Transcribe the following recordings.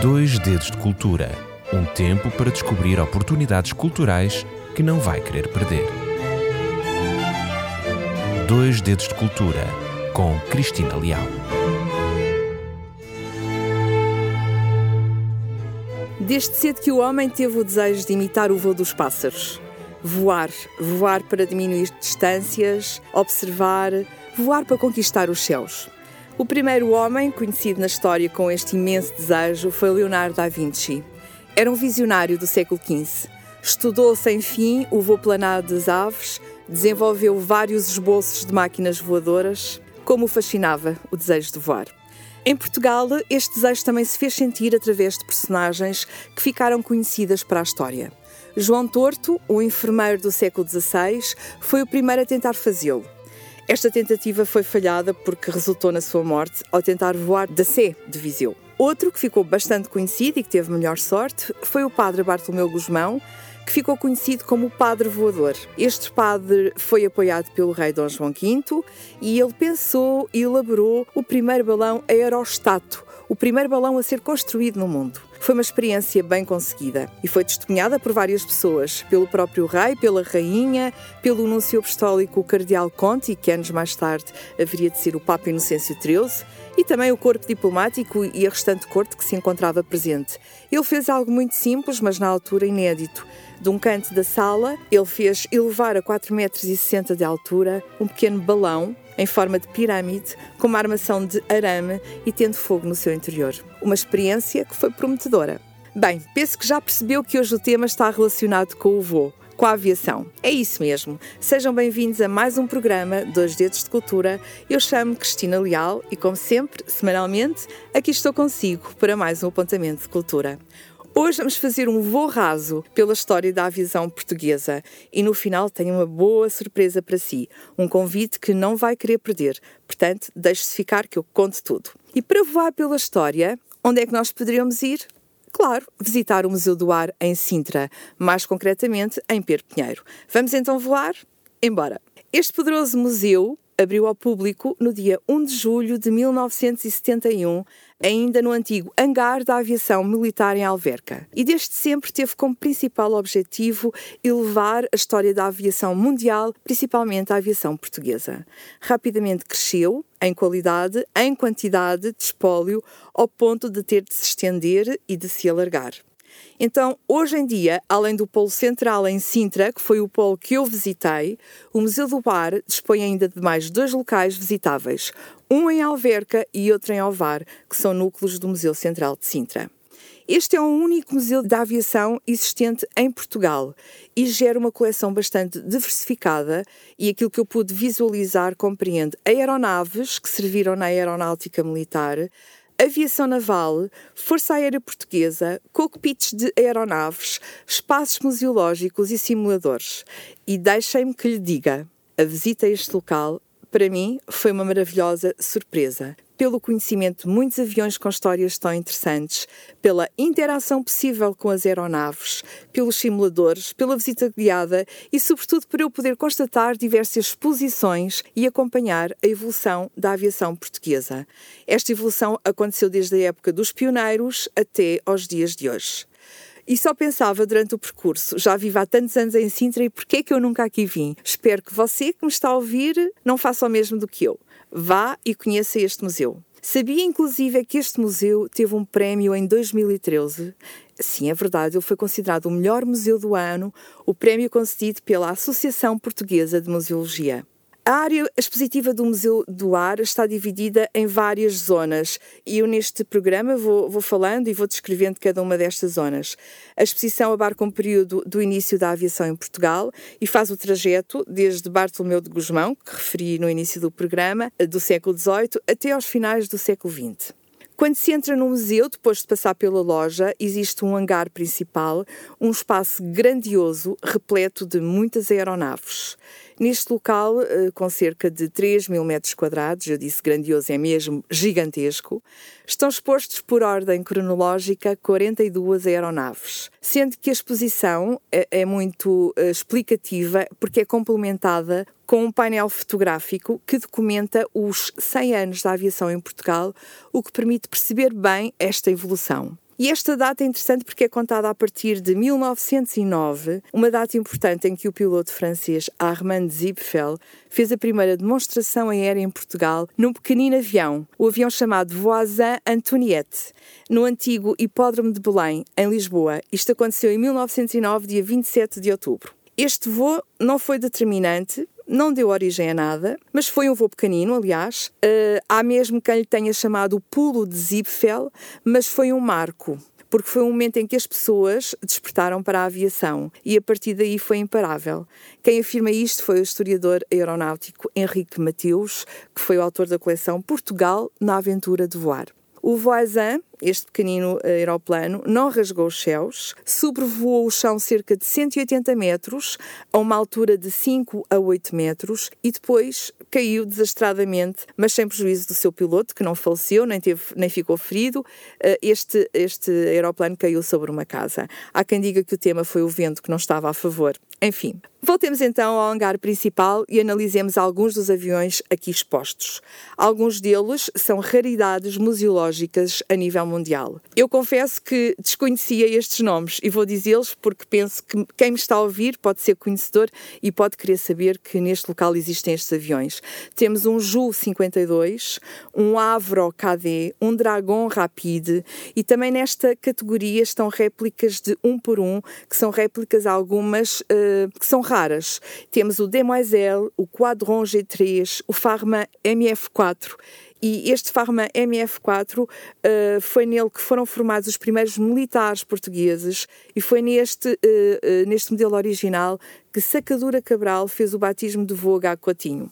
Dois Dedos de Cultura um tempo para descobrir oportunidades culturais que não vai querer perder. Dois Dedos de Cultura com Cristina Leal. Desde cedo que o homem teve o desejo de imitar o voo dos pássaros. Voar, voar para diminuir distâncias, observar, voar para conquistar os céus. O primeiro homem conhecido na história com este imenso desejo foi Leonardo da Vinci. Era um visionário do século XV. Estudou sem fim o voo planado das aves, desenvolveu vários esboços de máquinas voadoras. Como o fascinava o desejo de voar. Em Portugal, este desejo também se fez sentir através de personagens que ficaram conhecidas para a história. João Torto, o enfermeiro do século XVI, foi o primeiro a tentar fazê-lo. Esta tentativa foi falhada porque resultou na sua morte ao tentar voar da Sé de Viseu. Outro que ficou bastante conhecido e que teve melhor sorte foi o padre Bartolomeu Guzmão, que ficou conhecido como o Padre Voador. Este padre foi apoiado pelo rei Dom João V e ele pensou e elaborou o primeiro balão aerostato, o primeiro balão a ser construído no mundo. Foi uma experiência bem conseguida e foi testemunhada por várias pessoas, pelo próprio rei, pela rainha, pelo nuncio apostólico Cardeal Conti, que anos mais tarde haveria de ser o Papa Inocêncio XIII, e também o corpo diplomático e a restante corte que se encontrava presente. Ele fez algo muito simples, mas na altura inédito. De um canto da sala, ele fez elevar a 4,60 metros de altura um pequeno balão em forma de pirâmide, com uma armação de arame e tendo fogo no seu interior. Uma experiência que foi prometedora. Bem, penso que já percebeu que hoje o tema está relacionado com o voo com a aviação. É isso mesmo. Sejam bem-vindos a mais um programa Dois Dedos de Cultura. Eu chamo-me Cristina Leal e, como sempre, semanalmente, aqui estou consigo para mais um apontamento de cultura. Hoje vamos fazer um voo raso pela história da aviação portuguesa e no final tenho uma boa surpresa para si, um convite que não vai querer perder. Portanto, deixe-se ficar que eu conto tudo. E para voar pela história, onde é que nós poderíamos ir? Claro, visitar o Museu do Ar em Sintra, mais concretamente em Pedro Pinheiro. Vamos então voar? Embora! Este poderoso museu abriu ao público no dia 1 de julho de 1971, ainda no antigo hangar da aviação militar em Alverca. E desde sempre teve como principal objetivo elevar a história da aviação mundial, principalmente a aviação portuguesa. Rapidamente cresceu em qualidade, em quantidade de espólio, ao ponto de ter de se estender e de se alargar. Então, hoje em dia, além do Polo Central em Sintra, que foi o polo que eu visitei, o Museu do Bar dispõe ainda de mais dois locais visitáveis, um em Alverca e outro em Alvar, que são núcleos do Museu Central de Sintra. Este é o único museu de aviação existente em Portugal e gera uma coleção bastante diversificada e aquilo que eu pude visualizar compreende aeronaves que serviram na aeronáutica militar, aviação naval, Força Aérea Portuguesa, cockpits de aeronaves, espaços museológicos e simuladores. E deixem-me que lhe diga, a visita a este local, para mim, foi uma maravilhosa surpresa pelo conhecimento de muitos aviões com histórias tão interessantes, pela interação possível com as aeronaves, pelos simuladores, pela visita guiada e, sobretudo, por eu poder constatar diversas exposições e acompanhar a evolução da aviação portuguesa. Esta evolução aconteceu desde a época dos pioneiros até aos dias de hoje. E só pensava durante o percurso, já vivo há tantos anos em Sintra e porquê é que eu nunca aqui vim? Espero que você que me está a ouvir não faça o mesmo do que eu. Vá e conheça este museu. Sabia inclusive que este museu teve um prémio em 2013? Sim, é verdade, ele foi considerado o melhor museu do ano, o prémio concedido pela Associação Portuguesa de Museologia. A área expositiva do Museu do Ar está dividida em várias zonas e eu neste programa vou, vou, falando e vou descrevendo cada uma destas zonas. A exposição abarca um período do início da aviação em Portugal e faz o trajeto desde Bartolomeu de Gusmão, que referi no início do programa, do século XVIII, até aos finais do século XX. Quando se entra no museu, depois de passar pela loja, existe um hangar principal, um espaço grandioso, repleto de muitas aeronaves. Neste local, eh, com cerca de 3 mil metros quadrados, eu disse grandioso, é mesmo gigantesco, estão expostos por ordem cronológica 42 aeronaves, sendo que a exposição é, é muito uh, explicativa porque é complementada com um painel fotográfico que documenta os 100 anos da aviação em Portugal, o que permite perceber bem esta evolução. E esta data é interessante porque é contada a partir de 1909, uma data importante em que o piloto francês Armand Zipfel fez a primeira demonstração aérea em Portugal num pequenino avião, o avião chamado Voisin Antoniette, no antigo Hipódromo de Belém, em Lisboa. Isto aconteceu em 1909, dia 27 de outubro. Este voo não foi determinante, não deu origem a nada, mas foi um voo pequenino, aliás. Uh, há mesmo quem lhe tenha chamado o pulo de Zipfel, mas foi um marco porque foi um momento em que as pessoas despertaram para a aviação e a partir daí foi imparável. Quem afirma isto foi o historiador aeronáutico Henrique Mateus, que foi o autor da coleção Portugal na Aventura de Voar. O Voisin, este pequenino eh, aeroplano, não rasgou os céus, sobrevoou o chão cerca de 180 metros, a uma altura de 5 a 8 metros, e depois caiu desastradamente, mas sem prejuízo do seu piloto, que não faleceu, nem, teve, nem ficou ferido. Eh, este, este aeroplano caiu sobre uma casa. Há quem diga que o tema foi o vento que não estava a favor. Enfim, voltemos então ao hangar principal e analisemos alguns dos aviões aqui expostos. Alguns deles são raridades museológicas a nível mundial. Eu confesso que desconhecia estes nomes e vou dizê-los porque penso que quem me está a ouvir pode ser conhecedor e pode querer saber que neste local existem estes aviões. Temos um Ju 52, um Avro KD, um Dragon Rapide e também nesta categoria estão réplicas de um por um, que são réplicas algumas uh, que são raras. Temos o Demoiselle, o Quadron G3, o Pharma MF4 e este Pharma MF4 uh, foi nele que foram formados os primeiros militares portugueses e foi neste, uh, uh, neste modelo original que Sacadura Cabral fez o batismo de voo H. Coutinho.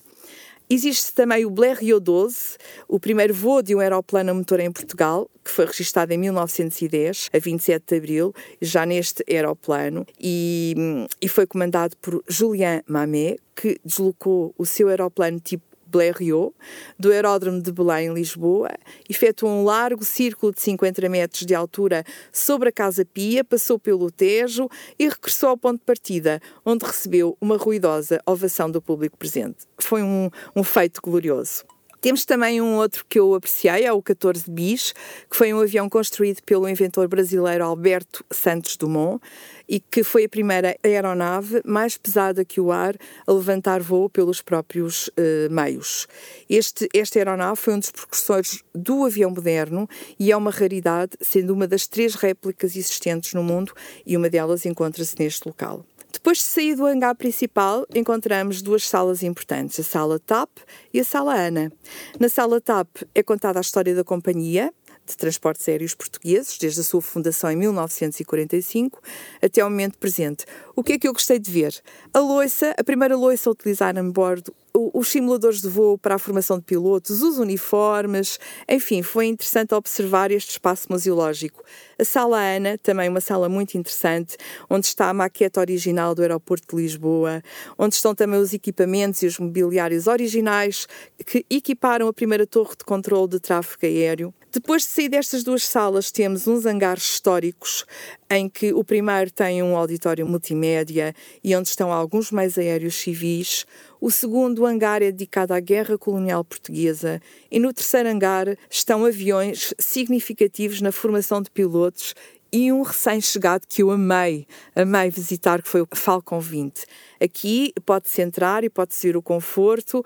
Existe também o Blériot 12, o primeiro voo de um aeroplano a motor em Portugal, que foi registado em 1910, a 27 de abril, já neste aeroplano, e, e foi comandado por Julien Mamet, que deslocou o seu aeroplano tipo Blériot, do aeródromo de Belém, em Lisboa, efetuou um largo círculo de 50 metros de altura sobre a Casa Pia, passou pelo Tejo e regressou ao ponto de partida, onde recebeu uma ruidosa ovação do público presente. Foi um, um feito glorioso. Temos também um outro que eu apreciei, é o 14 Bis, que foi um avião construído pelo inventor brasileiro Alberto Santos Dumont e que foi a primeira aeronave mais pesada que o ar a levantar voo pelos próprios uh, meios. Este, esta aeronave foi um dos precursores do avião moderno e é uma raridade, sendo uma das três réplicas existentes no mundo e uma delas encontra-se neste local. Depois de sair do hangar principal, encontramos duas salas importantes, a sala TAP e a sala ANA. Na sala TAP é contada a história da companhia, de transportes aéreos portugueses, desde a sua fundação em 1945 até ao momento presente. O que é que eu gostei de ver? A loiça, a primeira loiça a utilizar a bordo os simuladores de voo para a formação de pilotos, os uniformes, enfim, foi interessante observar este espaço museológico. A Sala Ana, também uma sala muito interessante, onde está a maqueta original do aeroporto de Lisboa, onde estão também os equipamentos e os mobiliários originais que equiparam a primeira torre de controle de tráfego aéreo. Depois de sair destas duas salas, temos uns hangares históricos, em que o primeiro tem um auditório multimédia e onde estão alguns meios aéreos civis. O segundo hangar é dedicado à Guerra Colonial Portuguesa e no terceiro hangar estão aviões significativos na formação de pilotos e um recém-chegado que eu amei, amei visitar, que foi o Falcon 20. Aqui pode-se entrar e pode-se ver o conforto,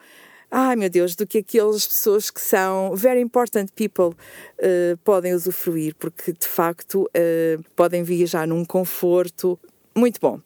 ai meu Deus, do que aquelas pessoas que são very important people uh, podem usufruir, porque de facto uh, podem viajar num conforto muito bom.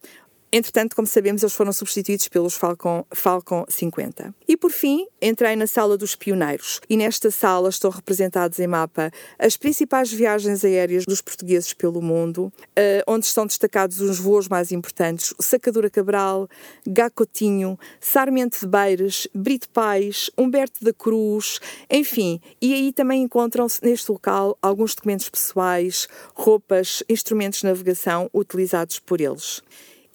Entretanto, como sabemos, eles foram substituídos pelos Falcon, Falcon 50. E por fim, entrei na sala dos pioneiros. E nesta sala estão representados em mapa as principais viagens aéreas dos portugueses pelo mundo, uh, onde estão destacados os voos mais importantes: Sacadura Cabral, Gacotinho, Sarmento de Beires, Brito Pais, Humberto da Cruz, enfim. E aí também encontram-se neste local alguns documentos pessoais, roupas, instrumentos de navegação utilizados por eles.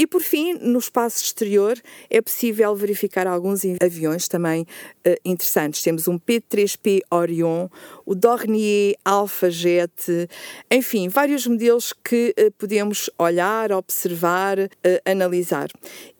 E por fim, no espaço exterior, é possível verificar alguns aviões também uh, interessantes. Temos um P-3P Orion, o Dornier Alpha Jet, enfim, vários modelos que uh, podemos olhar, observar, uh, analisar.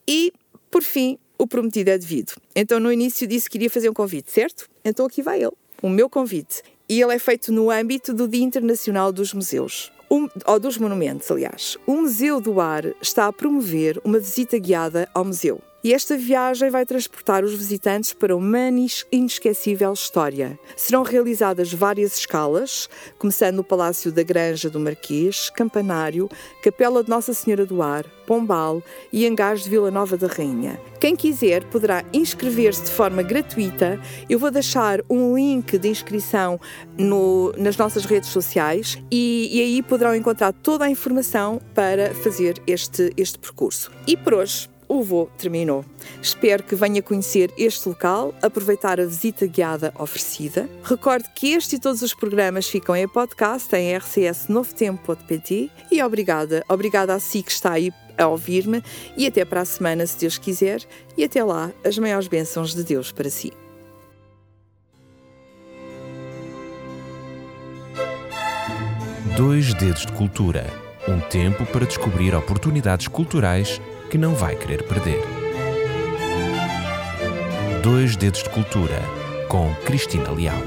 E, por fim, o prometido é devido. Então, no início disse que iria fazer um convite, certo? Então aqui vai ele, o meu convite. E ele é feito no âmbito do Dia Internacional dos Museus. Um, ou dos monumentos, aliás. O Museu do Ar está a promover uma visita guiada ao museu. E esta viagem vai transportar os visitantes para uma inesquecível história. Serão realizadas várias escalas, começando no Palácio da Granja do Marquês, Campanário, Capela de Nossa Senhora do Ar, Pombal e Hangares de Vila Nova da Rainha. Quem quiser poderá inscrever-se de forma gratuita. Eu vou deixar um link de inscrição no, nas nossas redes sociais e, e aí poderão encontrar toda a informação para fazer este, este percurso. E por hoje o voo terminou. Espero que venha conhecer este local, aproveitar a visita guiada oferecida. Recorde que este e todos os programas ficam em podcast em rcsnovotempo.pt e obrigada, obrigada a si que está aí a ouvir-me e até para a semana, se Deus quiser, e até lá, as maiores bênçãos de Deus para si. Dois Dedos de Cultura um tempo para descobrir oportunidades culturais que não vai querer perder. Dois Dedos de Cultura, com Cristina Leal.